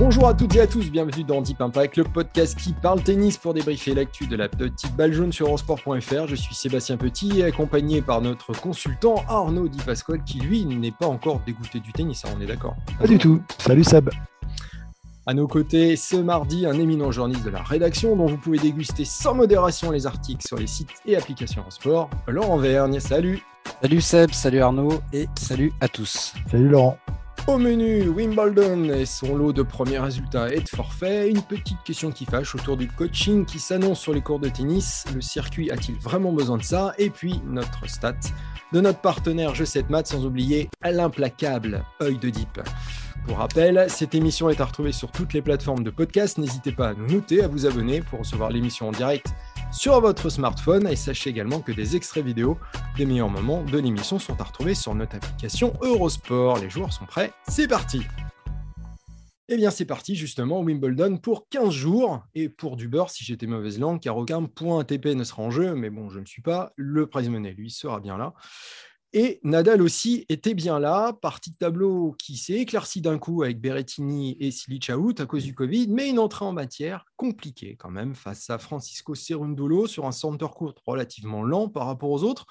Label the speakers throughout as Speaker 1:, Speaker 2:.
Speaker 1: Bonjour à toutes et à tous, bienvenue dans Deep Impact, le podcast qui parle tennis pour débriefer l'actu de la petite balle jaune sur eurosport.fr. Je suis Sébastien Petit, accompagné par notre consultant Arnaud Di Pasquale, qui lui n'est pas encore dégoûté du tennis, hein, on est d'accord
Speaker 2: Pas du tout. Salut Seb.
Speaker 1: À nos côtés, ce mardi, un éminent journaliste de la rédaction dont vous pouvez déguster sans modération les articles sur les sites et applications en sport, Laurent Vergne. Salut
Speaker 3: Salut Seb, salut Arnaud et salut à tous.
Speaker 2: Salut Laurent.
Speaker 1: Au menu, Wimbledon et son lot de premiers résultats et de forfaits. Une petite question qui fâche autour du coaching qui s'annonce sur les cours de tennis. Le circuit a-t-il vraiment besoin de ça? Et puis notre stat de notre partenaire G7 Math, sans oublier l'implacable œil de Deep. Pour rappel, cette émission est à retrouver sur toutes les plateformes de podcast. N'hésitez pas à nous noter, à vous abonner pour recevoir l'émission en direct sur votre smartphone. Et sachez également que des extraits vidéo des meilleurs moments de l'émission sont à retrouver sur notre application Eurosport. Les joueurs sont prêts, c'est parti eh bien, c'est parti, justement, Wimbledon pour 15 jours. Et pour du beurre, si j'étais mauvaise langue, car aucun point ATP ne sera en jeu, mais bon, je ne suis pas. Le prize money, lui, sera bien là. Et Nadal aussi était bien là, partie de tableau qui s'est éclairci d'un coup avec Berrettini et Silic out à cause du Covid, mais une entrée en matière compliquée quand même face à Francisco Cerundolo sur un center court relativement lent par rapport aux autres.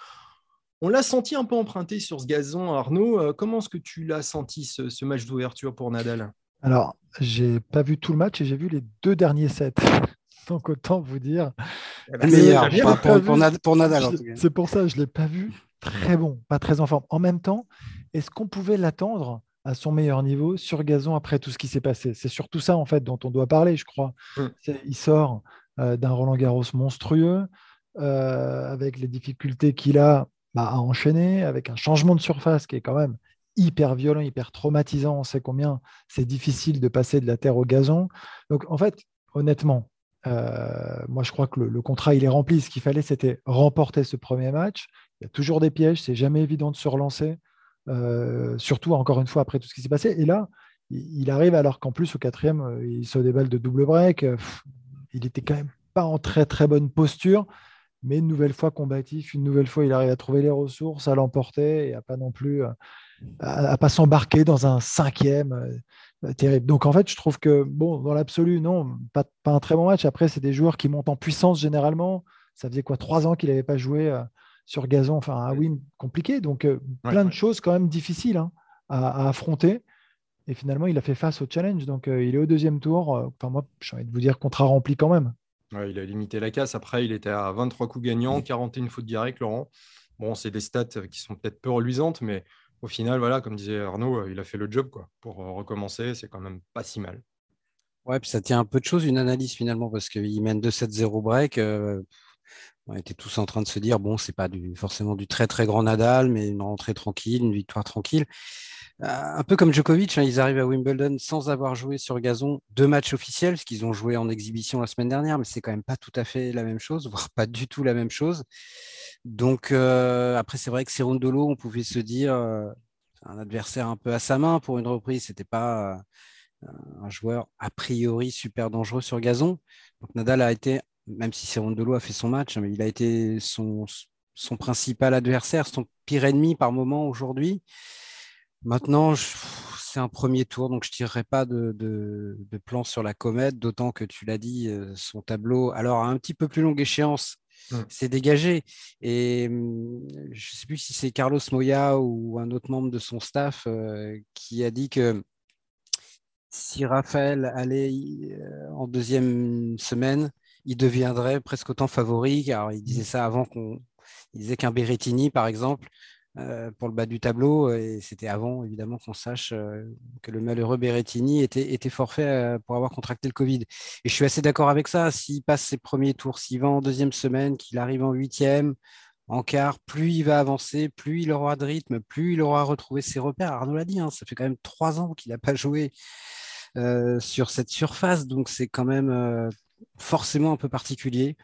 Speaker 1: On l'a senti un peu emprunté sur ce gazon, Arnaud. Euh, Comment est-ce que tu l'as senti ce, ce match d'ouverture pour Nadal?
Speaker 2: Alors, j'ai pas vu tout le match et j'ai vu les deux derniers sets. Donc autant vous dire.
Speaker 1: Eh ben,
Speaker 3: Le meilleur pour, Nadal en
Speaker 2: Je-
Speaker 3: tout cas.
Speaker 2: C'est pour ça que je ne l'ai pas vu très bon, pas très en forme. En même temps, est-ce qu'on pouvait l'attendre à son meilleur niveau sur gazon après tout ce qui s'est passé? C'est surtout ça en fait dont on doit parler, je crois.
Speaker 1: Mm.
Speaker 2: Il sort euh, d'un Roland Garros monstrueux euh, avec les difficultés qu'il a bah, à enchaîner, avec un changement de surface qui est quand même hyper violent, hyper traumatisant. On sait combien c'est difficile de passer de la terre au gazon. Donc en fait, honnêtement, euh, moi je crois que le, le contrat il est rempli. Ce qu'il fallait, c'était remporter ce premier match. Il y a toujours des pièges, c'est jamais évident de se relancer, euh, surtout encore une fois après tout ce qui s'est passé. Et là, il, arrive alors qu'en plus au quatrième, euh, il se déballe de double break. Euh, il était quand même pas en très très bonne posture, mais une nouvelle fois combatif, une nouvelle fois il arrive à trouver les ressources, à l'emporter et à pas non plus à, pas s'embarquer dans un cinquième terrible. Donc en fait, je trouve que bon, dans l'absolu, non, pas, un très bon match. Après, c'est des joueurs qui montent en puissance généralement. Ça faisait quoi trois ans qu'il n'avait pas joué sur gazon, enfin un win compliqué. Donc euh,
Speaker 1: Ouais,
Speaker 2: plein
Speaker 1: ouais.
Speaker 2: de choses quand même difficiles hein, à, à affronter. Et finalement, il a fait face au challenge. Donc euh, il est au deuxième tour. Euh, Enfin moi, j'ai envie de vous dire contrat rempli quand même.
Speaker 1: Ouais, il a limité la casse. Après, il était à 23 coups gagnants, 41 fautes directes, Laurent. Bon, c'est des stats qui sont peut-être peu reluisantes, mais au final, voilà, comme disait Arnaud, il a fait le job quoi. Pour recommencer, c'est quand même pas si mal.
Speaker 3: Ouais, puis ça tient un peu de choses, une analyse finalement, parce qu'il mène 2-7-0 break. euh, on était tous en train de se dire, bon, c'est pas du, forcément du très très grand Nadal, mais une rentrée tranquille, une victoire tranquille. Euh, un peu comme Djokovic, hein, ils arrivent à Wimbledon sans avoir joué sur gazon deux matchs officiels, parce qu'ils ont joué en exhibition la semaine dernière, mais c'est quand même pas tout à fait la même chose, voire pas du tout la même chose. Donc euh, après, c'est vrai que Cerundolo, on pouvait se dire, euh, un adversaire un peu à sa main pour une reprise, c'était pas un joueur a priori super dangereux sur gazon. Donc Nadal a été, même si Cerundolo a fait son match, mais il a été son, son principal adversaire, son pire ennemi par moment aujourd'hui. Maintenant, c'est un premier tour, donc je ne tirerai pas de, de- de plan sur la comète, d'autant que tu l'as dit, euh, son tableau, alors à un petit peu plus longue échéance, c'est dégagé. Et hum, je ne sais plus si c'est Carlos Moya ou un autre membre de son staff euh, qui a dit que si Raphaël allait euh, en deuxième semaine, il deviendrait presque autant favori, car il disait ça avant qu'on. Il disait qu'un Berrettini, par exemple, euh, pour le bas du tableau, et c'était avant évidemment qu'on sache euh, que le malheureux Berrettini était, était forfait euh, pour avoir contracté le Covid. Et je suis assez d'accord avec ça. S'il passe ses premiers tours, s'il va en deuxième semaine, qu'il arrive en huitième, en quart, plus il va avancer, plus il aura de rythme, plus il aura retrouvé ses repères. Arnaud l'a dit, hein, ça fait quand même trois ans qu'il n'a pas joué euh, sur cette surface, donc c'est quand même euh, forcément un peu particulier.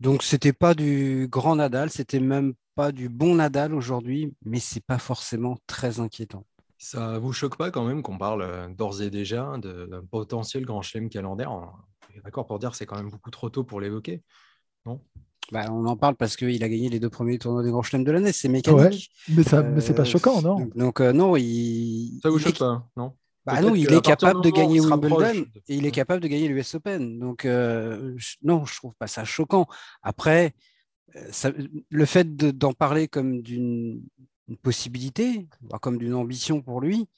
Speaker 3: Donc c'était pas du grand Nadal, c'était même pas du bon Nadal aujourd'hui, mais c'est pas forcément très inquiétant.
Speaker 1: Ça vous choque pas quand même qu'on parle euh, d'ores et déjà d'un potentiel grand chelem calendaire? D'accord pour dire que c'est quand même beaucoup trop tôt pour l'évoquer, non?
Speaker 3: Bah, on en parle parce qu'il a gagné les deux premiers tournois des Grand Chelem de l'année, c'est mécanique.
Speaker 2: mais ça, mais c'est pas choquant, non?
Speaker 3: Donc, non, il.
Speaker 1: Ça vous choque pas, non?
Speaker 3: Bah non, il est capable de gagner Wimbledon et il est capable de gagner l'US Open. Donc, euh, non, je trouve pas ça choquant. Après, euh, le fait d'en parler comme d'une possibilité, comme d'une ambition pour lui,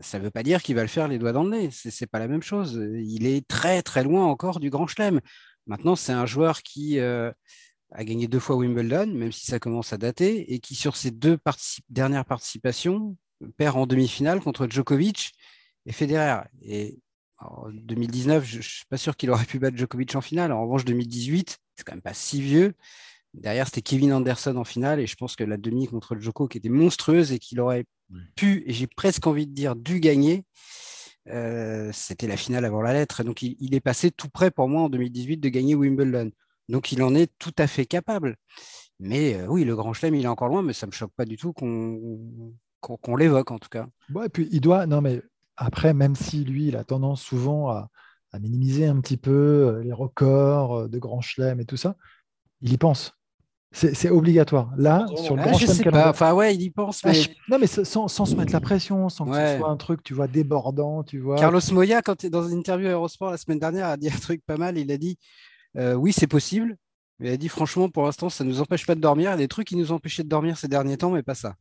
Speaker 3: ça ne veut pas dire qu'il va le faire les doigts dans le nez. Ce n'est pas la même chose. Il est très, très loin encore du Grand Chelem. Maintenant, c'est un joueur qui euh, a gagné deux fois Wimbledon, même si ça commence à dater, et qui, sur ses deux dernières participations, perd en demi-finale contre Djokovic et Federer. Et en 2019, je ne suis pas sûr qu'il aurait pu battre Djokovic en finale. En revanche, 2018, c'est quand même pas si vieux. Derrière, c'était Kevin Anderson en finale, et je pense que la demi contre le Djoko, qui était monstrueuse et qu'il aurait pu, et j'ai presque envie de dire, dû gagner, euh, c'était la finale avant la lettre. Donc, il, est passé tout près pour moi en 2018 de gagner Wimbledon. Donc, il en est tout à fait capable. Mais euh, oui, le Grand Chelem, il est encore loin, mais ça ne me choque pas du tout qu'on l'évoque en tout cas.
Speaker 2: et puis il doit, non mais après, même si lui, il a tendance souvent à, minimiser un petit peu euh, les records de Grand Chelem et tout ça, il y pense. C'est obligatoire. Là, sur le
Speaker 3: ah, Grand Chelem Enfin, ouais, il y pense.
Speaker 2: Ah, non, mais sans, se mettre la pression, sans que ce soit un truc, tu vois, débordant, tu vois.
Speaker 3: Carlos Moya, quand es dans une interview à Eurosport la semaine dernière, a dit un truc pas mal. Il a dit euh, Oui, c'est possible. Mais a dit franchement, pour l'instant, ça ne nous empêche pas de dormir. Il y a des trucs qui nous empêchaient de dormir ces derniers temps, mais pas ça.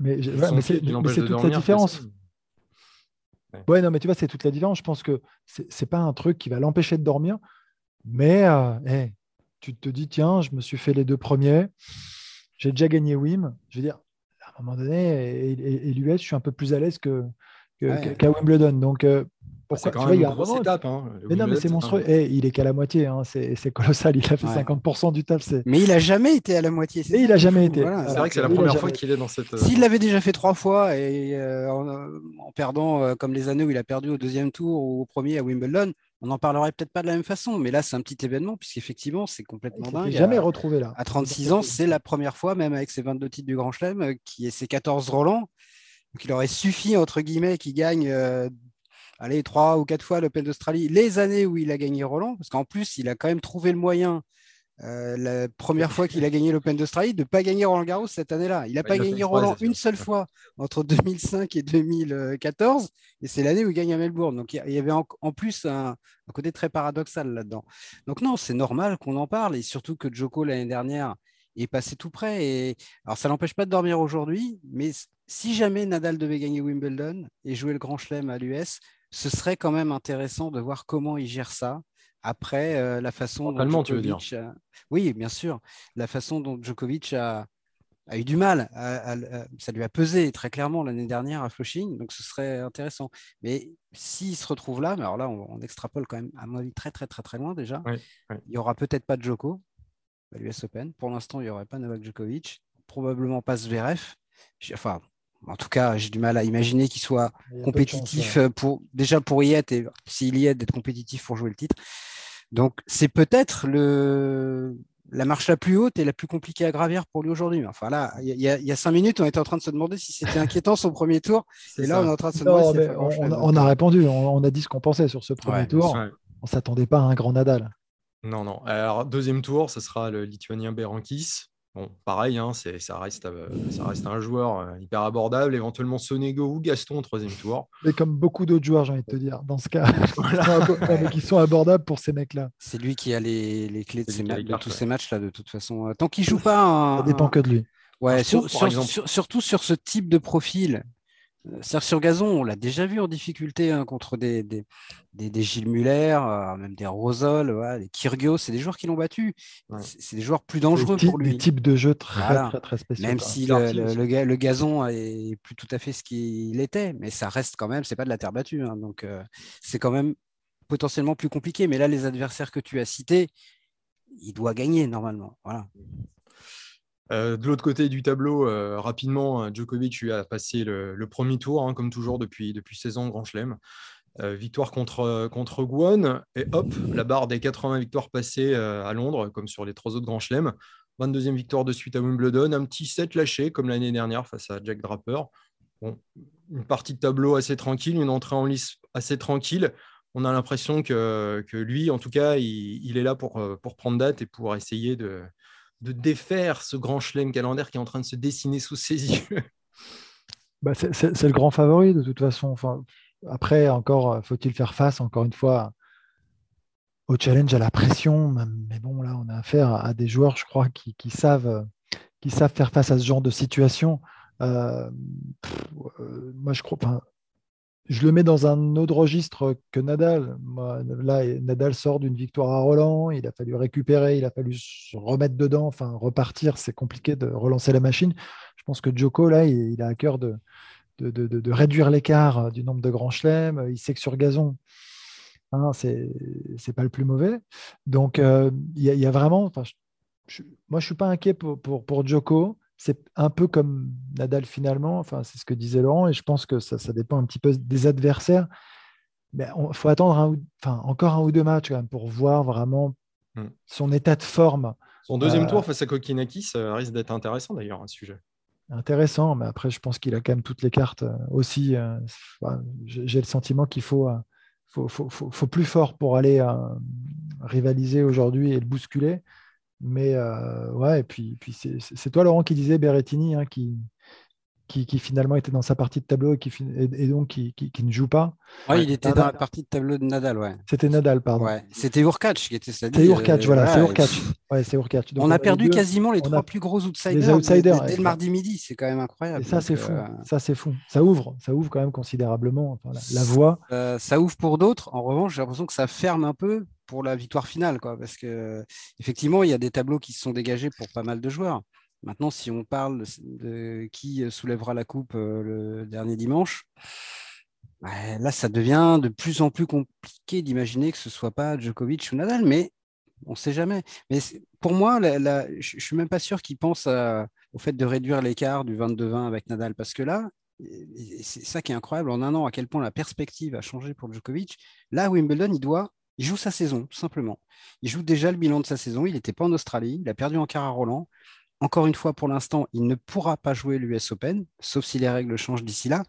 Speaker 2: Mais, c'est toute la différence. Ouais. non, mais tu vois, c'est toute la différence. Je pense que c'est pas un truc qui va l'empêcher de dormir, mais euh, tu te dis, tiens, je me suis fait les deux premiers, j'ai déjà gagné Wim. Je veux dire, à un moment donné, et, l'US, je suis un peu plus à l'aise qu'à que, Wimbledon. Donc, euh,
Speaker 1: pourquoi C'est quand même une grosse étape. Hein,
Speaker 2: mais non, mais c'est monstrueux. Eh, il est qu'à la moitié. Hein. C'est colossal. Il a fait 50% du taf.
Speaker 3: Mais il a jamais été à la moitié.
Speaker 2: Et il a jamais été.
Speaker 1: C'est vrai que c'est la première fois qu'il est dans cette. Euh,
Speaker 3: S'il l'avait déjà fait trois fois et euh, en, perdant comme les années où il a perdu au deuxième tour ou au premier à Wimbledon, on n'en parlerait peut-être pas de la même façon, mais là, c'est un petit événement, puisqu'effectivement, c'est complètement dingue.
Speaker 2: jamais retrouvé là.
Speaker 3: À 36 ans, c'est la première fois, même avec ses 22 titres du Grand Chelem, euh, qui est ses 14 Roland. Donc, il aurait suffi, entre guillemets, qu'il gagne euh, allez, trois ou quatre fois l'Open d'Australie, les années où il a gagné Roland, parce qu'en plus, il a quand même trouvé le moyen euh, la première fois qu'il a gagné l'Open d'Australie, de ne pas gagner Roland Garros cette année-là. Il n'a pas gagné Roland une seule fois entre 2005 et 2014, et c'est l'année où il gagne à Melbourne. Donc il y avait en, plus un, côté très paradoxal là-dedans. Donc non, c'est normal qu'on en parle, et surtout que Joko l'année dernière est passé tout près. Et... Alors ça n'empêche pas de dormir aujourd'hui, mais si jamais Nadal devait gagner Wimbledon et jouer le Grand Chelem à l'US, ce serait quand même intéressant de voir comment il gère ça après, euh, la façon
Speaker 1: dont Djokovic,
Speaker 3: tu veux dire. oui, bien sûr, la façon dont Djokovic a, eu du mal, ça lui a pesé très clairement l'année dernière à Flushing, donc ce serait intéressant. Mais s'il se retrouve là, mais alors là, on, extrapole quand même, à mon avis, très très très très loin déjà. Il n'y aura peut-être pas de Djoko à l'US Open. Pour l'instant, il n'y aurait pas Novak Djokovic, probablement pas Zverev. Enfin, en tout cas, j'ai du mal à imaginer qu'il soit compétitif pour déjà pour y être et s'il y est d'être compétitif pour jouer le titre. Donc, c'est peut-être le, la marche la plus haute et la plus compliquée à gravir pour lui aujourd'hui. Enfin là, il y, a cinq minutes, on était en train de se demander si c'était inquiétant son premier tour. Et là, on est en train de se demander.
Speaker 2: on, a répondu, on, a dit ce qu'on pensait sur ce premier tour. On On s'attendait pas à un grand Nadal.
Speaker 1: Non, non. Alors, deuxième tour, ce sera le Lituanien Berankis. Bon, pareil, hein, ça, reste, euh, ça reste un joueur euh, hyper abordable, éventuellement Sonego ou Gaston au troisième tour.
Speaker 2: Mais comme beaucoup d'autres joueurs, j'ai envie de te dire, dans ce cas, qui sont abordables pour ces mecs-là.
Speaker 3: C'est lui qui a les, clés de, tous ces matchs-là, de toute façon. Tant qu'il joue pas.
Speaker 2: Ça dépend que de lui.
Speaker 3: Ouais, surtout sur ce type de profil, sur gazon, on l'a déjà vu en difficulté hein, contre des, des, des, Gilles Muller, euh, même des Rosol, des Kyrgios, c'est des joueurs qui l'ont battu. C'est des joueurs plus dangereux pour lui.
Speaker 2: Des types de jeux très, très, très, spéciaux.
Speaker 3: Même si le, le, gazon est plus tout à fait ce qu'il était, mais ça reste quand même, c'est pas de la terre battue. Hein, donc euh, c'est quand même potentiellement plus compliqué. Mais là, les adversaires que tu as cités, il doit gagner normalement. Voilà.
Speaker 1: De l'autre côté du tableau, rapidement, Djokovic lui a passé le, premier tour, hein, comme toujours depuis, depuis 16 ans, Grand Chelem. victoire contre, contre Guan, et hop, la barre des 80 victoires passées à Londres, comme sur les trois autres Grands Chelem. 22e victoire de suite à Wimbledon, un petit set lâché comme l'année dernière face à Jack Draper. une partie de tableau assez tranquille, une entrée en lice assez tranquille. On a l'impression que, lui, en tout cas, il, est là pour, euh, pour, prendre date et pour essayer de, de défaire ce grand chelem calendaire qui est en train de se dessiner sous ses yeux.
Speaker 2: Bah c'est le grand favori de toute façon. Enfin, après, encore, faut-il faire face, encore une fois, au challenge, à la pression. Mais bon, là, on a affaire à des joueurs, je crois, qui, savent, qui savent faire face à ce genre de situation. Euh, euh, moi, je crois. Je le mets dans un autre registre que Nadal. là, Nadal sort d'une victoire à Roland. Il a fallu récupérer, il a fallu se remettre dedans, enfin repartir. C'est compliqué de relancer la machine. Je pense que Joko, là, il, a à cœur de, de, de réduire l'écart du nombre de grands chelems. Il sait que sur gazon, Hein, c'est pas le plus mauvais. Donc, euh, il y, a vraiment. moi, je suis pas inquiet pour, pour, pour Djoko. C'est un peu comme Nadal finalement. Enfin, c'est ce que disait Laurent, et je pense que ça, ça dépend un petit peu des adversaires. Mais il faut attendre un enfin, encore un ou deux matchs quand même pour voir vraiment hmm. son état de forme.
Speaker 1: Son deuxième euh, tour face à Kokinakis ça risque d'être intéressant d'ailleurs, un sujet.
Speaker 2: Intéressant, mais après, je pense qu'il a quand même toutes les cartes euh, aussi. J'ai le sentiment qu'il faut faut, faut, faut, plus fort pour aller euh, rivaliser aujourd'hui et le bousculer. Mais euh, ouais, et puis, puis c'est toi, Laurent, qui disait Berrettini, hein, qui, qui, finalement était dans sa partie de tableau et, qui, et donc qui, qui, ne joue pas.
Speaker 3: Oui, il était dans la partie de tableau de Nadal, ouais.
Speaker 2: C'était Nadal, pardon.
Speaker 3: C'était Urkac qui était ça.
Speaker 2: C'était Urkac, voilà, c'est Urkac. Ouais,
Speaker 3: on a perdu quasiment les trois plus gros outsiders, les outsiders dès, le mardi midi, c'est quand même incroyable.
Speaker 2: Et ça, c'est fou. Euh, ça, c'est fou. Ça ouvre, ça ouvre quand même considérablement la, voie.
Speaker 3: Euh, ça ouvre pour d'autres. En revanche, j'ai l'impression que ça ferme un peu pour la victoire finale, quoi, parce que effectivement, il y a des tableaux qui se sont dégagés pour pas mal de joueurs. Maintenant, si on parle de qui soulèvera la coupe euh, le dernier dimanche, bah, là, ça devient de plus en plus compliqué d'imaginer que ce soit pas Djokovic ou Nadal, mais on ne sait jamais. Mais pour moi, je ne suis même pas sûr qu'il pense au fait de réduire l'écart du 22-20 avec Nadal, parce que là, c'est ça qui est incroyable en un an, à quel point la perspective a changé pour Djokovic. Là, Wimbledon, il doit, il joue sa saison, tout simplement. Il joue déjà le bilan de sa saison. Il n'était pas en Australie, il a perdu en quart à Roland encore une fois, pour l'instant, il ne pourra pas jouer l'US Open, sauf si les règles changent d'ici là.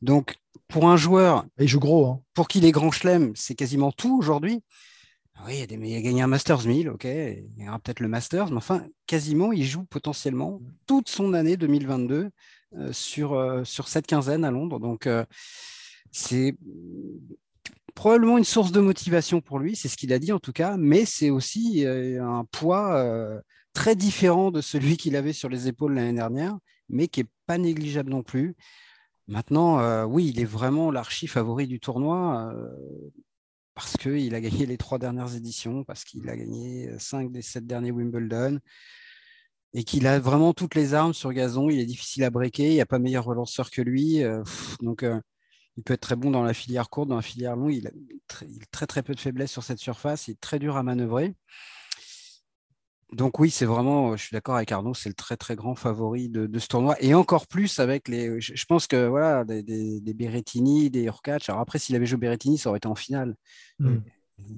Speaker 3: Donc, pour un joueur.
Speaker 2: Il joue gros. Hein.
Speaker 3: Pour qui les grands chelems, c'est quasiment tout aujourd'hui. Oui, il a, gagné un Masters 1000, ok, il y aura peut-être le Masters, mais enfin, quasiment, il joue potentiellement toute son année 2022 euh, sur, euh, sur cette quinzaine à Londres. Donc, euh, c'est probablement une source de motivation pour lui, c'est ce qu'il a dit en tout cas, mais c'est aussi un poids très différent de celui qu'il avait sur les épaules l'année dernière, mais qui n'est pas négligeable non plus. Maintenant, euh, oui, il est vraiment l'archi favori du tournoi euh, parce qu'il a gagné les trois dernières éditions, parce qu'il a gagné cinq des sept derniers Wimbledon et qu'il a vraiment toutes les armes sur gazon. Il est difficile à breaker, il n'y a pas meilleur relanceur que lui. Euh, donc, il peut être très bon dans la filière courte, dans la filière longue. Il a très, très, très peu de faiblesse sur cette surface. Il est très dur à manœuvrer. Donc oui, c'est vraiment, je suis d'accord avec Arnaud, c'est le très très grand favori de, ce tournoi et encore plus avec les, je, pense que voilà, des, des, Berrettini, des Urkac. Alors après, s'il avait joué Berrettini, ça aurait été en finale. Hmm.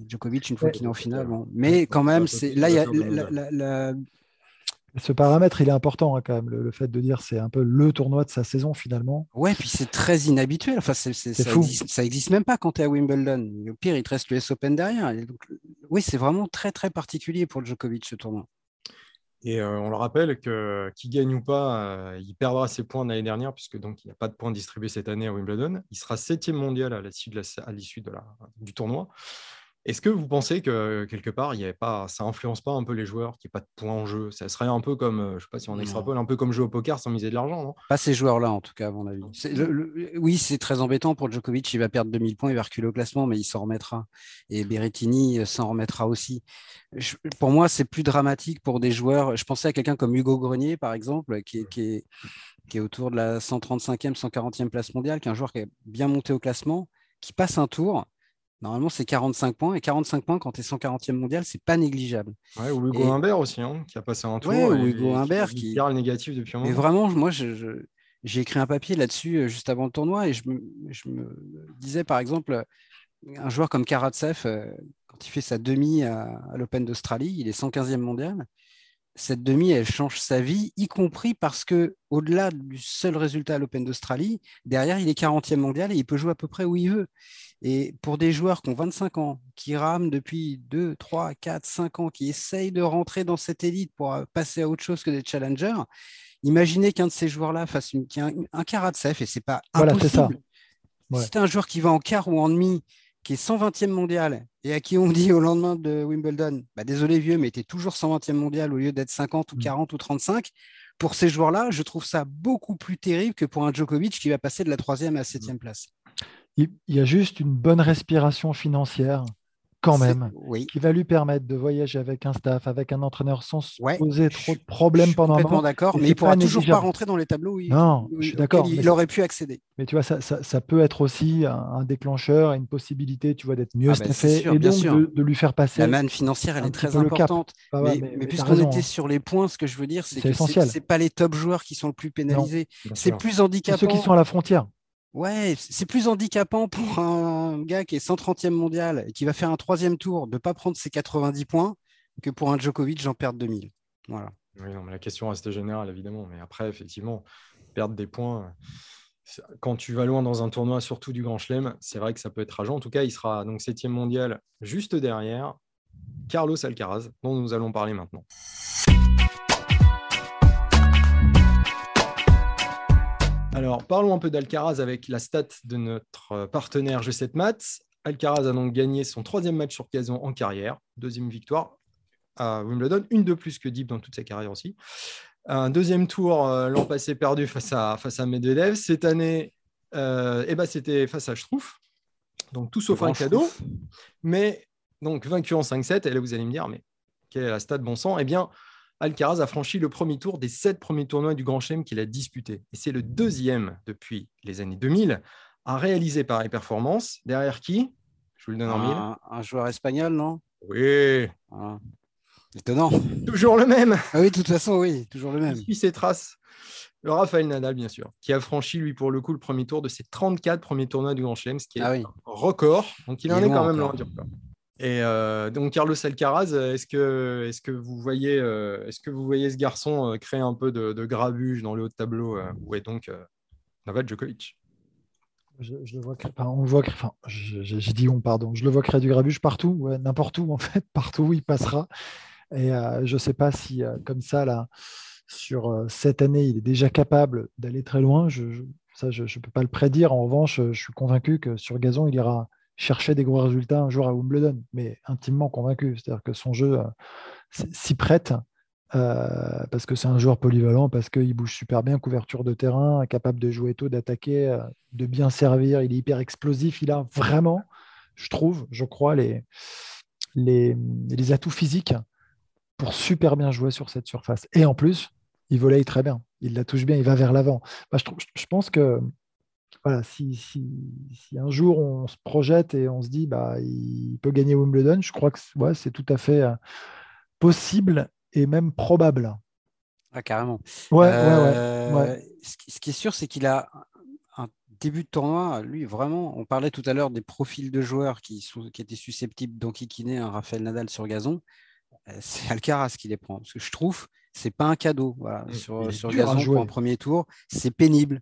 Speaker 3: Djokovic, une fois qu'il est en finale, mais quand même, c'est là, il y a la,
Speaker 2: ce paramètre, il est important hein, quand même, le, fait de dire c'est un peu le tournoi de sa saison finalement.
Speaker 3: Ouais, puis c'est très inhabituel. Enfin, ça, Existe, même pas quand tu es à Wimbledon. Au pire, il te reste l'US Open derrière. oui, c'est vraiment très très particulier pour Djokovic ce tournoi.
Speaker 1: Et euh, on le rappelle que qui gagne ou pas, euh, il perdra ses points l'année dernière puisque donc il n'y a pas de points distribués cette année à Wimbledon. Il sera septième mondial à l'issue, de à l'issue de la, du tournoi. Est-ce que vous pensez que quelque part, il y avait pas, ça influence pas un peu les joueurs, qu'il n'y ait pas de points en jeu? Ça serait un peu comme, je sais pas si on extrapole, un peu comme jouer au poker sans miser de l'argent, non?
Speaker 3: Pas ces joueurs-là, en tout cas, à mon avis. oui, c'est très embêtant pour Djokovic. Il va perdre 2000 points, il va reculer au classement, mais il s'en remettra. Et Berrettini euh, s'en remettra aussi. pour moi, c'est plus dramatique pour des joueurs. Je pensais à quelqu'un comme Hugo Grenier, par exemple, qui est, qui est, qui est autour de la 135e, 140e place mondiale, qui est un joueur qui est bien monté au classement, qui passe un tour Normalement, c'est 45 points. Et 45 points, quand tu es 140e mondial, c'est pas négligeable.
Speaker 1: Ouais, ou Hugo
Speaker 3: Et-
Speaker 1: Humbert aussi, hein, qui a passé un tour.
Speaker 3: Ouais, ou Hugo Humbert
Speaker 1: qui
Speaker 3: qui-
Speaker 1: le négatif depuis un
Speaker 3: Mais
Speaker 1: moment.
Speaker 3: vraiment, moi, je- je- j'ai écrit un papier là-dessus euh, juste avant le tournoi et je me, je me disais, par exemple, un joueur comme Karatsev, euh, quand il fait sa demi à, à l'Open d'Australie, il est 115e mondial. Cette demi, elle change sa vie, y compris parce que, au-delà du seul résultat à l'Open d'Australie, derrière, il est 40e mondial et il peut jouer à peu près où il veut. Et pour des joueurs qui ont 25 ans, qui rament depuis 2, 3, 4, 5 ans, qui essayent de rentrer dans cette élite pour euh, passer à autre chose que des challengers, imaginez qu'un de ces joueurs-là fasse une, un, un Karatsev, et c'est pas
Speaker 2: Voilà,
Speaker 3: impossible.
Speaker 2: c'est ça. Ouais.
Speaker 3: Si tu un joueur qui va en quart ou en demi, qui est 120e mondial, et à qui on dit au lendemain de Wimbledon, bah, désolé vieux, mais tu es toujours 120e mondial au lieu d'être 50 ou
Speaker 2: Mm.
Speaker 3: 40 ou 35, pour ces joueurs-là, je trouve ça beaucoup plus terrible que pour un Djokovic qui va passer de la troisième à la septième place.
Speaker 2: Il, il y a juste une bonne respiration financière, quand même,
Speaker 3: Oui.
Speaker 2: qui va lui permettre de voyager avec un staff, avec un entraîneur sans se
Speaker 3: Ouais,
Speaker 2: poser trop de problèmes pendant un moment.
Speaker 3: d'accord, mais il pourra
Speaker 2: pas
Speaker 3: toujours pas rentrer dans les tableaux où il,
Speaker 2: Non, je suis d'accord,
Speaker 3: il, aurait pu accéder.
Speaker 2: Mais tu vois, ça, ça- ça peut être aussi un, un déclencheur, une possibilité, tu vois, d'être mieux
Speaker 3: Ah
Speaker 2: staffé
Speaker 3: sûr,
Speaker 2: et
Speaker 3: bien
Speaker 2: donc
Speaker 3: sûr.
Speaker 2: de, de lui faire passer.
Speaker 3: La manne financière, elle est très importante.
Speaker 2: Ouais,
Speaker 3: mais puisqu'on était
Speaker 2: hein.
Speaker 3: sur les points, ce que je veux dire, c'est que c'est pas les top joueurs qui sont le plus pénalisés. C'est plus handicapant.
Speaker 2: ceux qui sont à la frontière.
Speaker 3: Ouais, c'est plus handicapant pour un gars qui est 130e mondial et qui va faire un troisième tour de ne pas prendre ses 90 points que pour un Djokovic, j'en perdre 2000. Voilà.
Speaker 1: Oui, non, mais la question reste générale, évidemment. Mais après, effectivement, perdre des points, quand tu vas loin dans un tournoi, surtout du Grand Chelem, c'est vrai que ça peut être rageant. En tout cas, il sera donc septième mondial juste derrière Carlos Alcaraz, dont nous allons parler maintenant. Alors, parlons un peu d'Alcaraz avec la stat de notre euh, partenaire G7 Maths. Alcaraz a donc gagné son troisième match sur gazon en carrière, deuxième victoire à Wimbledon, une de plus que Deep dans toute sa carrière aussi. Un deuxième tour euh, l'an passé perdu face à, face à Medvedev. Cette année, euh, eh ben, c'était face à Struff. Donc tout sauf un cadeau. Mais donc vaincu en 5-7. Et là, vous allez me dire, mais quelle est la stat bon sang? Eh bien, Alcaraz a franchi le premier tour des sept premiers tournois du Grand Chelem qu'il a disputé. Et c'est le deuxième depuis les années 2000 à réaliser pareille performance. Derrière qui? Je vous le donne en mille.
Speaker 3: Un, un joueur espagnol, non?
Speaker 1: Oui,
Speaker 3: Voilà. Étonnant.
Speaker 1: toujours le même.
Speaker 3: Ah oui, de toute façon, oui, toujours le même.
Speaker 1: Il suit ses traces. Le Rafael Nadal, bien sûr, qui a franchi, lui, pour le coup, le premier tour de ses 34 premiers tournois du Grand Chelem, ce qui est
Speaker 3: Ah oui.
Speaker 1: un record. Donc, il,
Speaker 3: Il
Speaker 1: en
Speaker 3: est
Speaker 1: est quand même loin du record. Et euh, donc, Carlos Alcaraz, euh, est-ce que, vous voyez, ce garçon euh, créer un peu de, de grabuge dans le haut de tableau Où est donc Novak Djokovic?
Speaker 2: Je, le vois, on voit, on, pardon. Je le vois créer du grabuge partout, n'importe où en fait, partout où il passera. Et je ne sais pas si, comme ça, là, sur cette année, il est déjà capable d'aller très loin. Ça, je ne peux pas le prédire. En revanche, je suis convaincu que sur gazon, il ira chercher des gros résultats un jour à Wimbledon, mais intimement convaincu. C'est-à-dire que son jeu euh, s'y prête. euh, parce que c'est un joueur polyvalent, parce qu'il bouge super bien, couverture de terrain, capable de jouer tôt, d'attaquer, euh, de bien servir, il est hyper explosif, il a vraiment, je trouve, je crois, les, atouts physiques pour super bien jouer sur cette surface. Et en plus, il volaille très bien, il la touche bien, il va vers l'avant. Bah, je pense que voilà, si, si, si un jour on se projette et on se dit bah, il peut gagner Wimbledon, je crois que c'est- ouais, c'est tout à fait euh, possible et même probable.
Speaker 3: Ah, carrément.
Speaker 2: Ouais,
Speaker 3: Euh,
Speaker 2: ouais, ouais.
Speaker 3: Ce, qui, est sûr, c'est qu'il a un début de tournoi, lui, vraiment. On parlait tout à l'heure des profils de joueurs qui, sont, qui étaient susceptibles d'enquiquiner un Rafael Nadal sur gazon. Euh, C'est Alcaraz qui les prend. Parce que je trouve, c'est pas un cadeau. Voilà,
Speaker 1: Mm,
Speaker 3: sur sur gazon pour un premier tour, c'est pénible.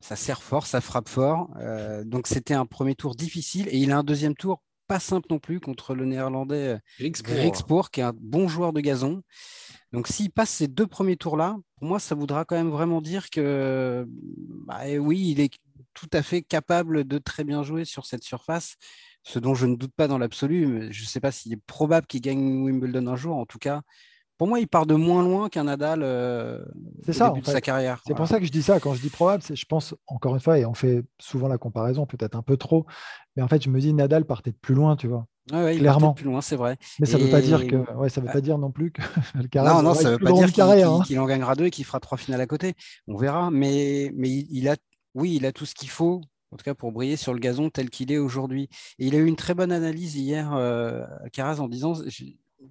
Speaker 3: Ça sert fort, ça frappe fort. Euh, donc c'était un premier tour difficile et il a un deuxième tour pas simple non plus contre le néerlandais euh, Griekspoor, qui est un bon joueur de gazon. Donc, s'il passe ces deux premiers tours-là, pour moi, ça voudra quand même vraiment dire que, bah, eh oui, il est tout à fait capable de très bien jouer sur cette surface, ce dont je ne doute pas dans l'absolu. mais Je ne sais pas s'il est probable qu'il gagne Wimbledon un jour. En tout cas, pour moi, il part de moins loin qu'un Nadal euh,
Speaker 2: C'est
Speaker 3: au
Speaker 2: ça,
Speaker 3: début
Speaker 2: en
Speaker 3: de sa carrière.
Speaker 2: C'est pour ça que je dis ça. Quand je dis probable, c'est, je pense, encore une fois, et on fait souvent la comparaison, peut-être un peu trop, mais en fait, je me dis Nadal partait de plus loin, tu vois.
Speaker 3: Ouais, ouais, il
Speaker 2: Clairement.
Speaker 3: plus loin, c'est vrai.
Speaker 2: Mais ça ne veut pas dire que, ouais, ça veut pas dire non plus que Alcaraz
Speaker 3: non, non,
Speaker 2: aura
Speaker 3: ça veut pas dire qu'il
Speaker 2: hein.
Speaker 3: qu'il en gagnera deux et qu'il fera trois finales à côté. On verra. Mais, mais il, a, oui, il a tout ce qu'il faut en tout cas pour briller sur le gazon tel qu'il est aujourd'hui. Et il a eu une très bonne analyse hier euh, Caraz en disant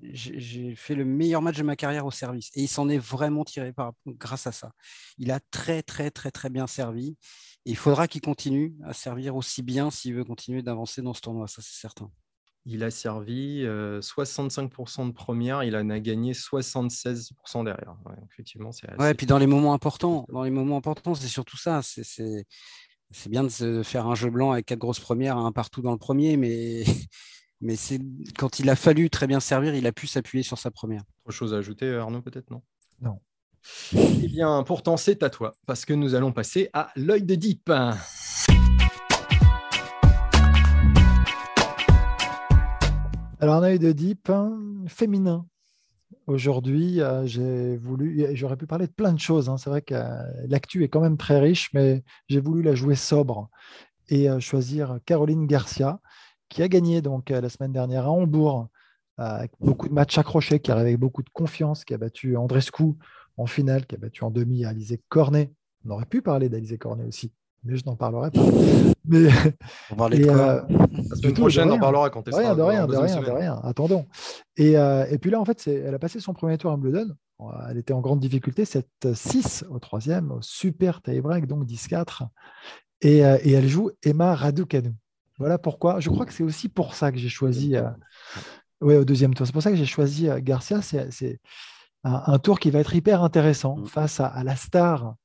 Speaker 3: j'ai fait le meilleur match de ma carrière au service. Et il s'en est vraiment tiré par, grâce à ça. Il a très, très, très, très bien servi. Et il faudra qu'il continue à servir aussi bien s'il veut continuer d'avancer dans ce tournoi, ça c'est certain.
Speaker 1: Il a servi 65% euh, de première, il en a gagné 76% derrière. effectivement, c'est
Speaker 3: Ouais, et puis dans les moments importants, dans les moments importants, c'est surtout ça. C'est bien de se faire un jeu blanc avec quatre grosses premières, un partout dans le premier, mais mais c'est quand il a fallu très bien servir, il a pu s'appuyer sur sa première.
Speaker 1: Autre chose à ajouter, Arnaud, peut-être non?
Speaker 2: Non.
Speaker 1: Eh bien, pourtant, c'est à toi, parce que nous allons passer à l'œil de Deep.
Speaker 2: Alors, un œil de Deep féminin. Aujourd'hui, euh, j'ai voulu, j'aurais pu parler de plein de choses. Hein. C'est vrai que euh, l'actu est quand même très riche, mais j'ai voulu la jouer sobre et euh, choisir Caroline Garcia, qui a gagné donc la semaine dernière à Hambourg, avec beaucoup de matchs accrochés, qui arrive avec beaucoup de confiance, qui a battu Andrescu en finale, qui a battu en demi Alizé Cornet. On aurait pu parler d'Alizé Cornet aussi mais je n'en parlerai pas. Mais,
Speaker 3: on va de quoi? euh,
Speaker 1: La semaine prochaine, on en parlera quand
Speaker 2: tu rien, de rien, de rien, de rien. Attendons. Et, euh, et, puis là, en fait, elle a passé son premier tour à Wimbledon. Elle était en grande difficulté, 7-6 au troisième, au super tie-break, donc 10-4. Et, euh, et, elle joue Emma Raducanu. Voilà pourquoi. Je crois que c'est aussi pour ça que j'ai choisi. ouais, au deuxième tour. C'est pour ça que j'ai choisi Garcia. C'est un, un, tour qui va être hyper intéressant mm. face à, à la star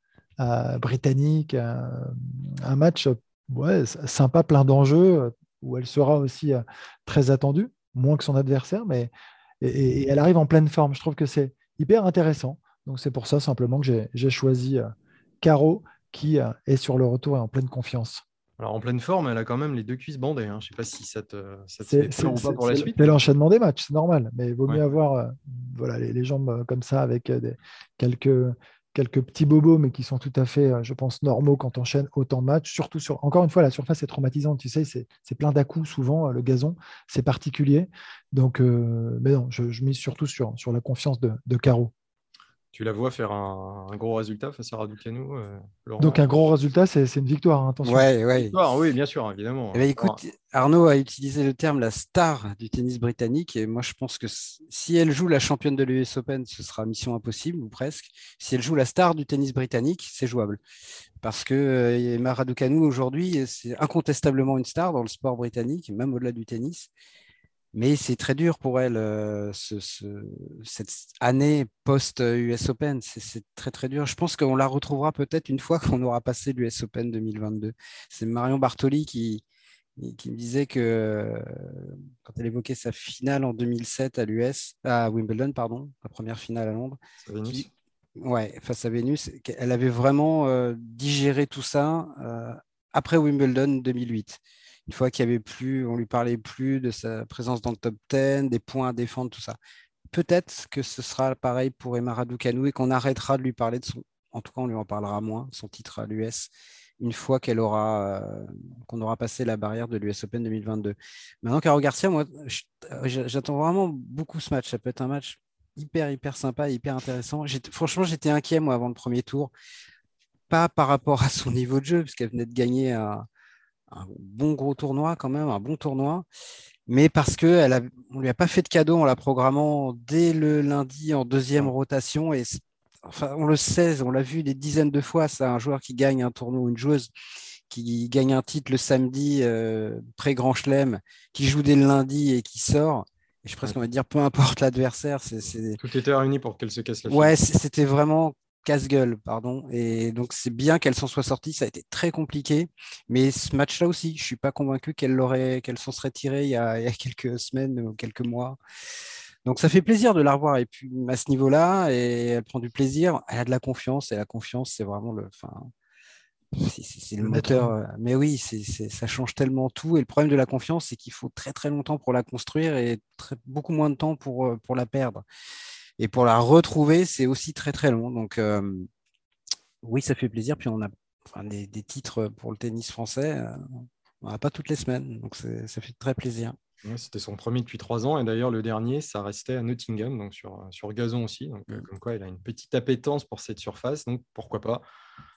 Speaker 2: britannique. un match ouais, sympa, plein d'enjeux, où elle sera aussi euh, très attendue, moins que son adversaire, mais et, elle arrive en pleine forme. Je trouve que c'est hyper intéressant. Donc c'est pour ça simplement que j'ai choisi euh, Caro, qui euh, est sur le retour et en pleine confiance.
Speaker 1: Alors en pleine forme, elle a quand même les deux cuisses bandées. Hein. Je ne sais pas si ça te, ça te fait ou pas pour la suite.
Speaker 2: C'est l'enchaînement des matchs, c'est normal. Mais il vaut mieux avoir voilà, les, les, jambes comme ça avec des, quelques, quelques petits bobos, mais qui sont tout à fait, euh, je pense, normaux quand on enchaîne autant de matchs. Surtout sur, encore une fois, la surface est traumatisante. Tu sais, c'est plein dà souvent, euh, le gazon, c'est particulier. Donc, euh, mais non, je, mise surtout sur, sur la confiance de, de Caro.
Speaker 1: Tu la vois faire un, gros résultat face à Raducanu euh,
Speaker 2: Donc un gros résultat, c'est une victoire, hein, attention.
Speaker 3: Ouais, ouais.
Speaker 1: Victoire, oui, bien sûr, évidemment.
Speaker 3: Eh ben, écoute, Arnaud a utilisé le terme la star du tennis britannique, et moi je pense que si elle joue la championne de l'US Open, ce sera mission impossible, ou presque. Si elle joue la star du tennis britannique, c'est jouable. Parce que euh, Emma Raducanu, aujourd'hui, c'est incontestablement une star dans le sport britannique, même au-delà du tennis. Mais c'est très dur pour elle, euh, cette année post-US Open. C'est très, très dur. Je pense qu'on la retrouvera peut-être une fois qu'on aura passé l'US Open 2022. C'est Marion Bartoli qui, qui me disait que quand elle évoquait sa finale en 2007 à l'US, à Wimbledon, pardon, la première finale à Londres, ouais, face à Vénus, elle avait vraiment euh, digéré tout ça euh, après Wimbledon 2008 une fois qu'il y avait plus, on lui parlait plus de sa présence dans le top 10, des points à défendre, tout ça. Peut-être que ce sera pareil pour Emma Raducanu et qu'on arrêtera de lui parler de son, en tout cas on lui en parlera moins, son titre à l'US, une fois qu'elle aura, euh, qu'on aura passé la barrière de l'US Open 2022. Maintenant, Caro Garcia, moi, j'attends vraiment beaucoup ce match. Ça peut être un match hyper, hyper sympa, hyper intéressant. Franchement, j'étais inquiet, moi, avant le premier tour. Pas par rapport à son niveau de jeu, puisqu'elle venait de gagner un, un bon gros tournoi quand même, un bon tournoi, mais parce qu'on ne lui a pas fait de cadeau en la programmant dès le lundi en deuxième rotation. Et enfin, on le sait, on l'a vu des dizaines de fois, c'est un joueur qui gagne un tournoi ou une joueuse qui gagne un titre le samedi euh, pré-grand chelem, qui joue dès le lundi et qui sort. Et je presque on va dire, peu importe l'adversaire. C'est,
Speaker 1: Tout était réuni pour qu'elle se casse la
Speaker 3: Ouais, c'était vraiment casse-gueule, pardon. Et donc, c'est bien qu'elle s'en soit sortie. Ça a été très compliqué. Mais ce match-là aussi, je suis pas convaincu qu'elle l'aurait, qu'elle s'en serait tirée il y, a, quelques semaines ou quelques mois. Donc, ça fait plaisir de la revoir. Et puis, à ce niveau-là, et elle prend du plaisir. Elle a de la confiance. Et la confiance, c'est vraiment le, enfin, c'est le moteur. Mais oui, c'est ça change tellement tout. Et le problème de la confiance, c'est qu'il faut très, très longtemps pour la construire et très, beaucoup moins de temps pour, pour la perdre. Et pour la retrouver, c'est aussi très très long. Donc euh, oui, ça fait plaisir. Puis on a des, titres pour le tennis français, euh, on n'a pas toutes les semaines. Donc ça fait très plaisir.
Speaker 1: C'était son premier depuis trois ans. Et d'ailleurs, le dernier, ça restait à Nottingham, donc sur, sur gazon aussi. Donc, mm. comme quoi, il a une petite appétence pour cette surface. Donc, pourquoi pas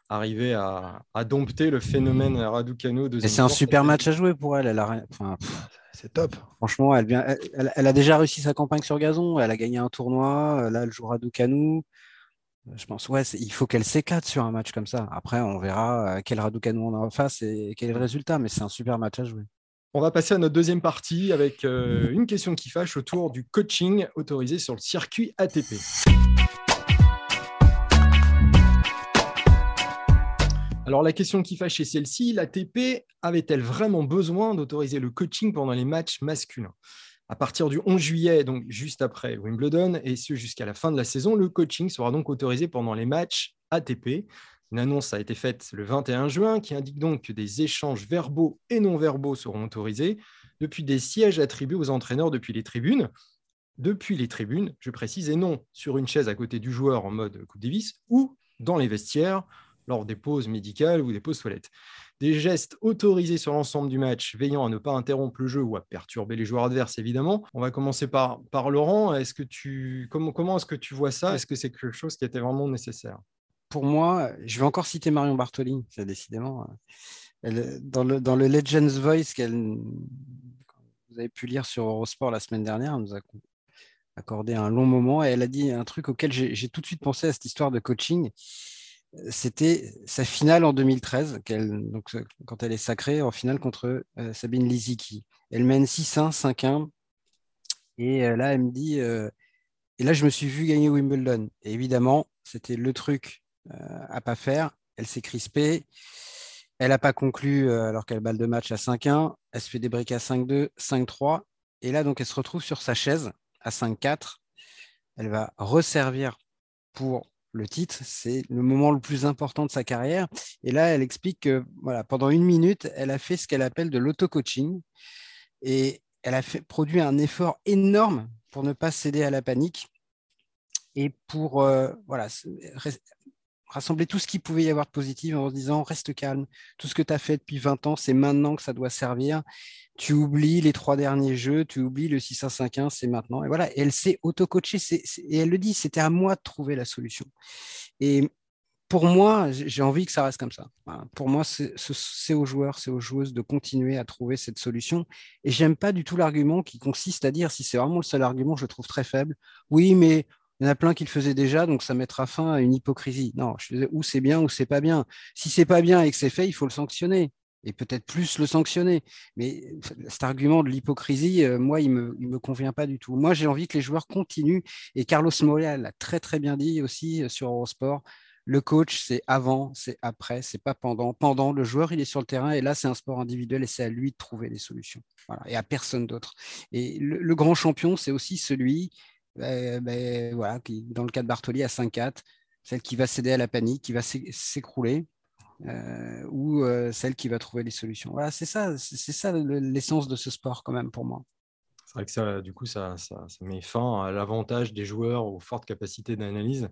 Speaker 1: arriver à, dompter le phénomène Raducanu.
Speaker 3: Et c'est un super match à jouer pour elle. elle
Speaker 2: c'est top.
Speaker 3: Franchement, elle, vient, elle, a déjà réussi sa campagne sur gazon. Elle a gagné un tournoi. Là, elle joue Raducanu. Je pense, ouais, il faut qu'elle s'éclate sur un match comme ça. Après, on verra quel Raducanu on a en face et quel est le résultat. Mais c'est un super match à jouer.
Speaker 1: On va passer à notre deuxième partie avec euh, une question qui fâche autour du coaching autorisé sur le circuit ATP. Alors la question qui fâche est celle-ci, l'ATP avait-elle vraiment besoin d'autoriser le coaching pendant les matchs masculins? À partir du 11 juillet, donc juste après Wimbledon, et ce jusqu'à la fin de la saison, le coaching sera donc autorisé pendant les matchs ATP. Une annonce a été faite le 21 juin qui indique donc que des échanges verbaux et non verbaux seront autorisés depuis des sièges attribués aux entraîneurs depuis les tribunes. Depuis les tribunes, je précise, et non sur une chaise à côté du joueur en mode Coupe Davis ou dans les vestiaires lors des pauses médicales ou des pauses toilettes. Des gestes autorisés sur l'ensemble du match, veillant à ne pas interrompre le jeu ou à perturber les joueurs adverses, évidemment. On va commencer par, Laurent. Est-ce que tu, comment, comment est-ce que tu vois ça? Est-ce que c'est quelque chose qui était vraiment nécessaire?
Speaker 3: Pour moi, je vais encore citer Marion Bartoli, c'est décidément. dans, le, dans le Legends Voice qu'elle vous avez pu lire sur Eurosport la semaine dernière, elle nous a accordé un long moment et elle a dit un truc auquel j'ai tout de suite pensé à cette histoire de coaching. C'était sa finale en 2013, donc, quand elle est sacrée en finale contre euh, Sabine Lisicki. Elle mène 6-1, 5-1. Et euh, là, elle me dit, euh, et là, je me suis vu gagner Wimbledon. Et évidemment, c'était le truc euh, à pas faire. Elle s'est crispée. Elle n'a pas conclu euh, alors qu'elle balle de match à 5-1. Elle se fait des briques à 5-2, 5-3. Et là, donc, elle se retrouve sur sa chaise à 5-4. Elle va resservir pour le titre. C'est le moment le plus important de sa carrière. Et là, elle explique que voilà, pendant une minute, elle a fait ce qu'elle appelle de l'auto-coaching. Et elle a fait, produit un effort énorme pour ne pas céder à la panique et pour euh, voilà, rassembler tout ce qu'il pouvait y avoir de positif en se disant reste calme, tout ce que tu as fait depuis 20 ans, c'est maintenant que ça doit servir. Tu oublies les trois derniers jeux, tu oublies le 6-1-5-1, c'est maintenant. Et voilà, elle s'est auto-coachée et elle le dit, c'était à moi de trouver la solution. Et pour moi, j'ai envie que ça reste comme ça. Pour moi, c'est aux joueurs, c'est aux joueuses de continuer à trouver cette solution. Et j'aime pas du tout l'argument qui consiste à dire, si c'est vraiment le seul argument, je trouve très faible. Oui, mais il y en a plein qui le faisaient déjà, donc ça mettra fin à une hypocrisie. Non, je disais, ou c'est bien ou c'est pas bien. Si c'est pas bien et que c'est fait, il faut le sanctionner et peut-être plus le sanctionner. Mais cet argument de l'hypocrisie, euh, moi, il me, me convient pas du tout. Moi, j'ai envie que les joueurs continuent. Et Carlos Moya l'a très, très bien dit aussi euh, sur Eurosport. Le coach, c'est avant, c'est après, c'est pas pendant. Pendant, le joueur, il est sur le terrain et là, c'est un sport individuel et c'est à lui de trouver des solutions. Et à personne d'autre. Et le grand champion, c'est aussi celui euh, ben, voilà, qui, dans le cas de Bartoli à 5-4, celle qui va céder à la panique, qui va s'écrouler, euh, ou euh, celle qui va trouver les solutions. Voilà, c'est ça, c'est ça l'essence de ce sport quand même pour moi.
Speaker 1: C'est vrai que ça, du coup, ça, ça, met fin à l'avantage des joueurs aux fortes capacités d'analyse.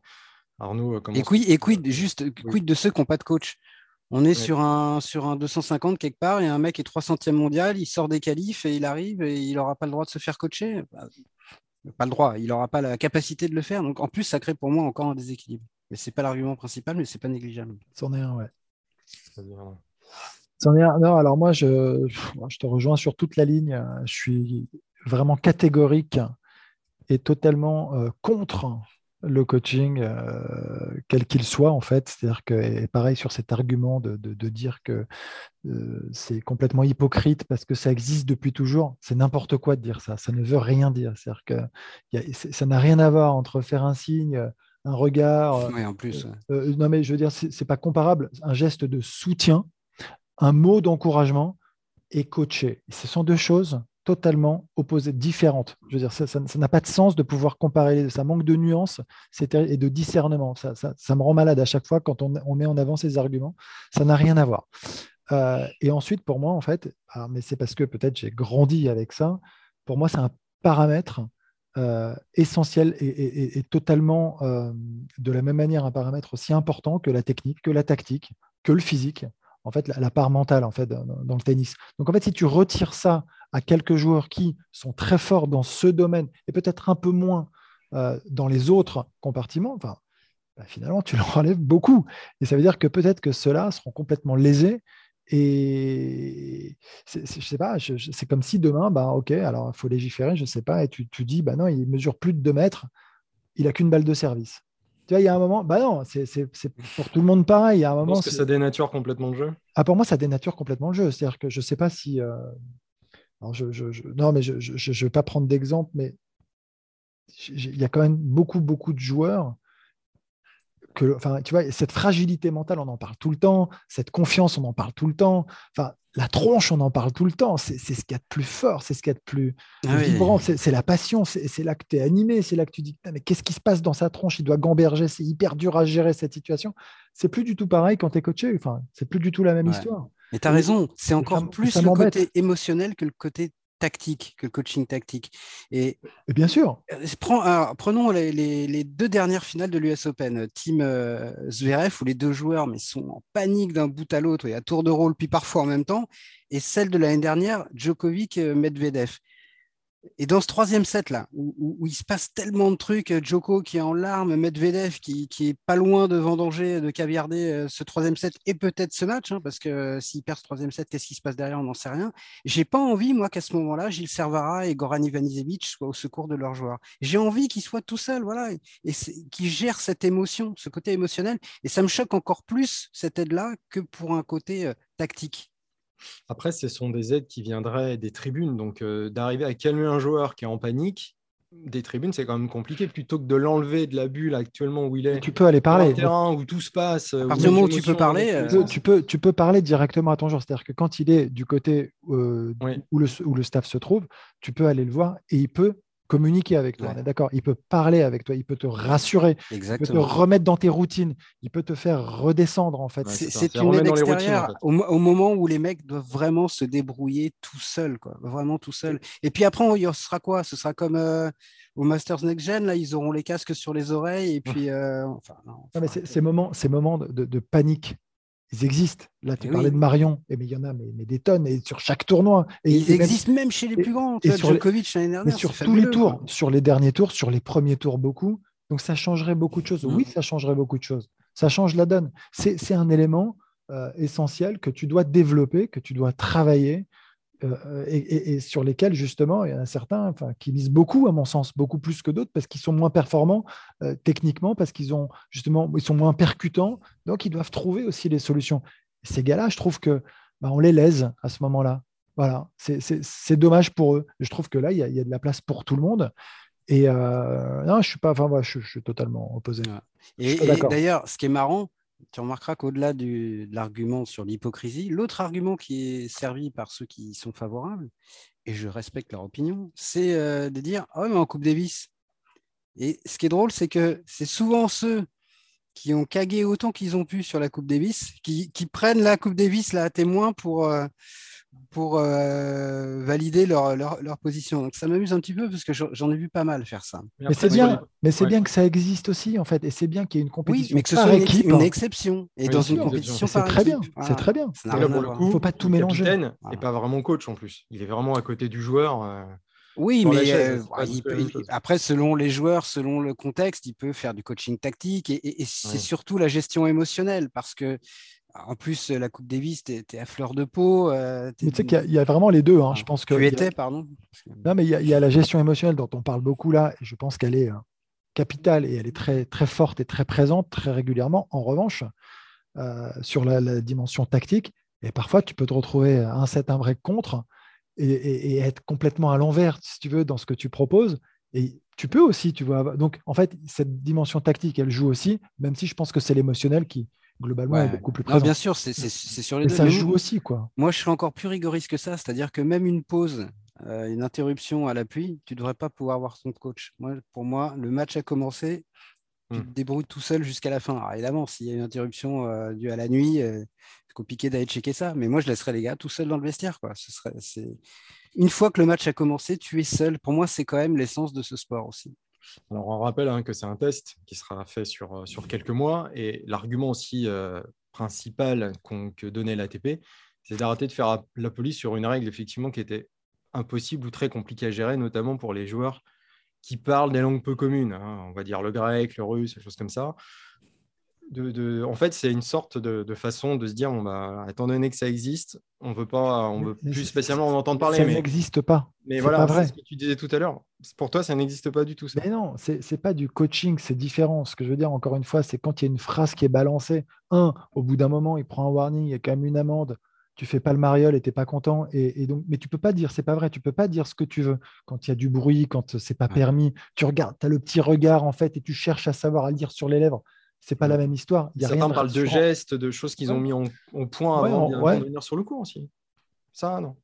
Speaker 1: Arnaud,
Speaker 3: comment et, quid, et quid, juste, quid de ceux qui n'ont pas de coach? On est sur, un, sur un 250 quelque part et un mec est 300e mondial, il sort des qualifs et il arrive et il n'aura pas le droit de se faire coacher. Bah, pas le droit, il n'aura pas la capacité de le faire. Donc en plus, ça crée pour moi encore un déséquilibre. Mais c'est pas l'argument principal, mais c'est pas négligeable.
Speaker 2: C'en est un, ouais. C'en est un. Non, alors moi, je, je te rejoins sur toute la ligne. Je suis vraiment catégorique et totalement euh, contre le coaching, euh, quel qu'il soit, en fait. C'est-à-dire que, pareil sur cet argument de, dire que euh, c'est complètement hypocrite parce que ça existe depuis toujours, c'est n'importe quoi de dire ça. Ça ne veut rien dire. C'est-à-dire que ça n'a rien à voir entre faire un signe, un regard.
Speaker 3: Oui, en plus.
Speaker 2: Euh, non, mais je veux dire, c'est pas comparable. Un geste de soutien, un mot d'encouragement et coacher. Ce sont deux choses totalement opposées, différentes. Je veux dire, ça n'a pas de sens de pouvoir comparer. Ça manque de nuances et de discernement. Ça, ça, me rend malade à chaque fois quand on, met en avant ces arguments. Ça n'a rien à voir. Euh, et ensuite, pour moi, en fait, mais c'est parce que peut-être j'ai grandi avec ça, pour moi, c'est un paramètre euh, essentiel et, totalement, euh, de la même manière, un paramètre aussi important que la technique, que la tactique, que le physique, en fait, la, part mentale en fait, dans, le tennis. Donc, en fait, si tu retires ça à quelques joueurs qui sont très forts dans ce domaine et peut-être un peu moins euh, dans les autres compartiments, enfin, bah, finalement, tu leur enlèves beaucoup. Et ça veut dire que peut-être que ceux-là seront complètement lésés. Et je sais pas, c'est comme si demain, bah, ok, alors il faut légiférer, je ne sais pas, et tu, tu dis, bah non, il mesure plus de 2 mètres, il a qu'une balle de service. Tu vois, il y a un moment, bah non, c'est pour tout le monde pareil. Il y a un moment.
Speaker 1: Parce que ça dénature complètement le jeu
Speaker 2: ah, Pour moi, ça dénature complètement le jeu. C'est-à-dire que je ne sais pas si. Euh, je, je, non, mais je ne vais pas prendre d'exemple, mais il y a quand même beaucoup, beaucoup de joueurs que, enfin, tu vois, cette fragilité mentale, on en parle tout le temps, cette confiance, on en parle tout le temps. Enfin, la tronche, on en parle tout le temps. C'est ce qu'il y a de plus fort, c'est ce qu'il y a de plus ah vibrant. C'est la passion, c'est là que tu es animé, c'est là que tu dis mais qu'est-ce qui se passe dans sa tronche? Il doit gamberger, c'est hyper dur à gérer cette situation. C'est plus du tout pareil quand tu es coaché. Enfin, c'est plus du tout la même histoire.
Speaker 3: Mais tu as raison, c'est encore plus le côté émotionnel que le côté tactique, que le coaching tactique. Et,
Speaker 2: bien sûr.
Speaker 3: Euh, prenons les, deux dernières finales de l'US Open. Team euh, Zverev, où les deux joueurs mais sont en panique d'un bout à l'autre et à tour de rôle, puis parfois en même temps. Et celle de l'année dernière, Djokovic-Medvedev. Et dans ce troisième set-là, où, il se passe tellement de trucs, euh, Joko qui est en larmes, Medvedev qui, qui est pas loin de vendanger, de caviarder euh, ce troisième set et peut-être ce match, hein, parce que euh, s'il perd ce troisième set, qu'est-ce qui se passe derrière On n'en sait rien. J'ai pas envie, moi, qu'à ce moment-là, Gilles Servara et Goran Ivanisevic soient au secours de leurs joueurs. J'ai envie qu'ils soient tout seuls, voilà, et, qu'ils gèrent cette émotion, ce côté émotionnel. Et ça me choque encore plus, cette aide-là, que pour un côté tactique.
Speaker 1: Après, ce sont des aides qui viendraient des tribunes. Donc, euh, d'arriver à calmer un joueur qui est en panique, des tribunes, c'est quand même compliqué. Plutôt que de l'enlever de la bulle actuellement où il est.
Speaker 2: Tu peux aller parler.
Speaker 1: terrain où tout se passe.
Speaker 3: À partir du moment où tu peux parler.
Speaker 2: Euh, tu, peux, tu peux parler directement à ton joueur. C'est-à-dire que quand il est du côté euh, où, le, où le staff se trouve, tu peux aller le voir et il peut communiquer avec toi. d'accord Il peut parler avec toi, il peut te rassurer, il peut te remettre dans tes routines, il peut te faire redescendre en fait.
Speaker 3: c'est une aide extérieure au, moment où les mecs doivent vraiment se débrouiller tout seuls, quoi, vraiment tout seuls. Et puis après, ce sera quoi? Ce sera comme euh, au Masters Next Gen, là, ils auront les casques sur les oreilles et puis. Euh, enfin,
Speaker 2: ces moments, ces moments de panique ils existent. Là, tu parlais de Marion, et mais il y en a mais, des tonnes, et sur chaque tournoi.
Speaker 3: Et, ils existent même, chez les plus grands. Et, sur Djokovic l'année dernière.
Speaker 2: Mais sur tous les tours, sur les derniers tours, sur les premiers tours, beaucoup. Donc ça changerait beaucoup de choses. Oui, mm. ça changerait beaucoup de choses. Ça change la donne. C'est un élément euh, essentiel que tu dois développer, que tu dois travailler, euh, et, sur lesquels, justement, il y en a certains enfin, qui misent beaucoup, à mon sens, beaucoup plus que d'autres, parce qu'ils sont moins performants euh, techniquement, parce qu'ils ont justement, ils sont moins percutants, donc ils doivent trouver aussi les solutions. ces gars-là, je trouve que bah, on les lèse à ce moment-là. Voilà, c'est dommage pour eux. Je trouve que là, il y, a, de la place pour tout le monde. Et euh, non, je suis pas, enfin, je, suis totalement opposé.
Speaker 3: Et, d'ailleurs, ce qui est marrant, tu remarqueras qu'au-delà de l'argument sur l'hypocrisie, l'autre argument qui est servi par ceux qui sont favorables, et je respecte leur opinion, c'est euh, de dire Ah mais en Coupe Davis. Et ce qui est drôle, c'est que c'est souvent ceux qui ont cagué autant qu'ils ont pu sur la Coupe Davis, qui, prennent la Coupe Davis là, à témoin pour, euh, pour euh, valider leur, leur, position. Donc ça m'amuse un petit peu parce que j'en ai vu pas mal faire ça.
Speaker 2: Mais, c'est bien, mais c'est bien que ça existe aussi en fait, et c'est bien qu'il y ait une compétition.
Speaker 3: Oui, mais que ce soit une, exception et dans une compétition
Speaker 2: C'est très bien, c'est très bien.
Speaker 1: Il ne faut pas tout mélanger. Le n'est pas vraiment coach en plus. Il est vraiment à côté du joueur. Euh,
Speaker 3: oui, mais euh, après, selon les joueurs, selon le contexte, il peut faire du coaching tactique et, c'est surtout la gestion émotionnelle parce que en plus, la Coupe Davis, tu es, à fleur de peau.
Speaker 2: Euh, tu sais qu'il y, a vraiment les deux. Hein, je pense que
Speaker 3: tu étais, pardon.
Speaker 2: Non, mais il y, a, la gestion émotionnelle dont on parle beaucoup là, et je pense qu'elle est euh, capitale et elle est très, très forte et très présente très régulièrement. En revanche, euh, sur la, dimension tactique, et parfois tu peux te retrouver un set, un break contre et, être complètement à l'envers, si tu veux, dans ce que tu proposes. Et tu peux aussi, tu vois. Donc, en fait, cette dimension tactique, elle joue aussi, même si je pense que c'est l'émotionnel qui, globalement beaucoup plus présent.
Speaker 3: bien sûr, c'est sur les
Speaker 2: deux. Ça joue aussi, quoi.
Speaker 3: Moi, je serais encore plus rigoriste que ça, c'est-à-dire que même une pause, euh, une interruption à l'appui, tu ne devrais pas pouvoir voir ton coach. Moi, pour moi, le match a commencé, tu hmm. te débrouilles tout seul jusqu'à la fin. Alors, évidemment, s'il y a une interruption euh, due à la nuit, euh, c'est compliqué d'aller checker ça. Mais moi, je laisserais les gars tout seuls dans le vestiaire. Quoi. Ce serait, une fois que le match a commencé, tu es seul. Pour moi, c'est quand même l'essence de ce sport aussi.
Speaker 1: Alors, on rappelle hein, que c'est un test qui sera fait sur, euh, quelques mois. Et l'argument aussi euh, principal que donnait l'ATP, c'est d'arrêter de faire la police sur une règle effectivement qui était impossible ou très compliquée à gérer, notamment pour les joueurs qui parlent des langues peu communes. Hein. on va dire le grec, le russe, des choses comme ça. De, en fait, c'est une sorte de, façon de se dire, bon, bah, étant donné que ça existe, on veut pas, on veut plus spécialement en entendre parler.
Speaker 2: Ça n'existe pas.
Speaker 1: Mais voilà, c'est ce que tu disais tout à l'heure. Pour toi, ça n'existe pas du tout. Ça.
Speaker 2: Mais non, c'est pas du coaching, c'est différent. Ce que je veux dire, encore une fois, c'est quand il y a une phrase qui est balancée. Un, au bout d'un moment, il prend un warning, il y a quand même une amende. Tu fais pas le mariole et t'es pas content. Et, donc, mais tu peux pas dire, c'est pas vrai. Tu peux pas dire ce que tu veux quand il y a du bruit, quand c'est pas permis. Tu regardes, tu as le petit regard en fait, et tu cherches à savoir à le dire sur les lèvres c'est pas la même histoire.
Speaker 1: Il y a Certains rien parlent de gestes, de choses qu'ils ont mis en, point avant de venir sur le coup aussi. Ça, non.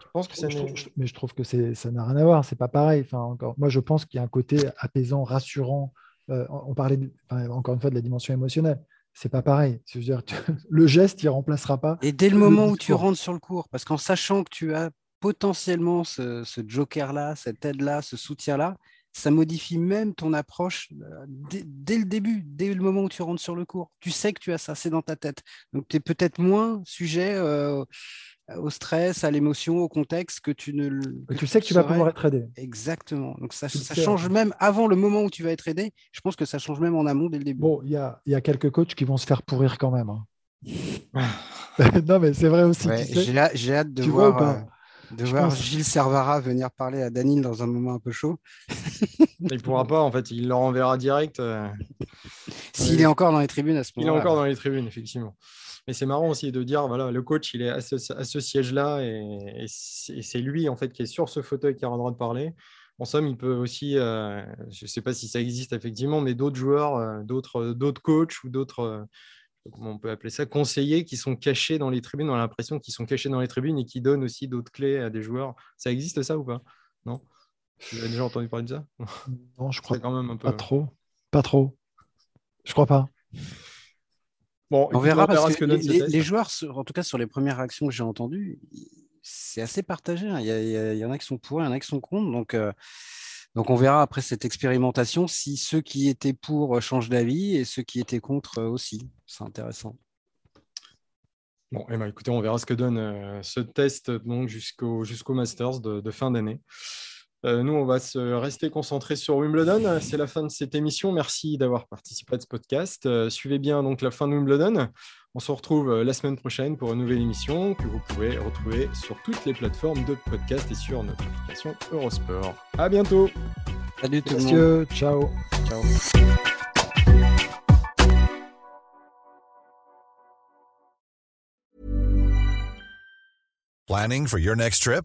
Speaker 2: Je pense que mais je trouve que ça n'a rien à voir. C'est pas pareil. Enfin, encore, moi, je pense qu'il y a un côté apaisant, rassurant. Euh, on parlait encore une fois de la dimension émotionnelle. C'est pas pareil. dire, le geste, il remplacera pas.
Speaker 3: Et dès le, moment où tu rentres sur le cours, parce qu'en sachant que tu as potentiellement ce, ce joker-là, cette aide-là, ce soutien-là, ça modifie même ton approche euh, dès, le début, dès le moment où tu rentres sur le cours. Tu sais que tu as ça, c'est dans ta tête. Donc tu es peut-être moins sujet euh, au stress, à l'émotion, au contexte que tu ne
Speaker 2: que Tu sais que tu vas pouvoir être aidé.
Speaker 3: Exactement. Donc ça, change même avant le moment où tu vas être aidé. Je pense que ça change même en amont dès le début.
Speaker 2: Bon, il y a, y a, quelques coachs qui vont se faire pourrir quand même. Hein. non, mais c'est vrai aussi.
Speaker 3: J'ai hâte de voir. De voir Gilles Servara venir parler à Danil dans un moment un peu chaud.
Speaker 1: il pourra pas, en fait, il leur enverra direct. Euh,
Speaker 3: S'il est encore dans les tribunes à ce moment-là.
Speaker 1: Il est encore dans les tribunes, effectivement. Mais c'est marrant aussi de dire, voilà, le coach, il est à ce, siège-là et, c'est lui, en fait, qui est sur ce fauteuil qui a le droit de parler. En somme, il peut aussi, euh, je ne sais pas si ça existe effectivement, mais d'autres joueurs, euh, d'autres coachs ou d'autres comment on peut appeler ça, conseillers qui sont cachés dans les tribunes. On a l'impression qu'ils sont cachés dans les tribunes et qui donnent aussi d'autres clés à des joueurs. Ça existe ça ou pas? Non? Tu as déjà entendu parler de ça?
Speaker 2: Non, je crois quand même un peu... pas trop. Pas trop. Je crois pas.
Speaker 3: Bon, on verra, parce que, les, joueurs, en tout cas sur les premières réactions que j'ai entendues, c'est assez partagé. Hein. Il, y en a qui sont pour, il y en a qui sont contre. Donc, euh, donc on verra après cette expérimentation si ceux qui étaient pour changent d'avis et ceux qui étaient contre aussi. C'est intéressant.
Speaker 1: Bon, eh ben, écoutez, on verra ce que donne euh, ce test jusqu'au jusqu'au Masters de, fin d'année. Euh, nous, on va se rester concentré sur Wimbledon. C'est la fin de cette émission. Merci d'avoir participé à ce podcast. Euh, suivez bien donc la fin de Wimbledon. On se retrouve euh, la semaine prochaine pour une nouvelle émission que vous pouvez retrouver sur toutes les plateformes de podcast et sur notre application Eurosport. À bientôt.
Speaker 3: Salut tout le monde.
Speaker 2: Ciao. Ciao.
Speaker 4: Planning for your next trip?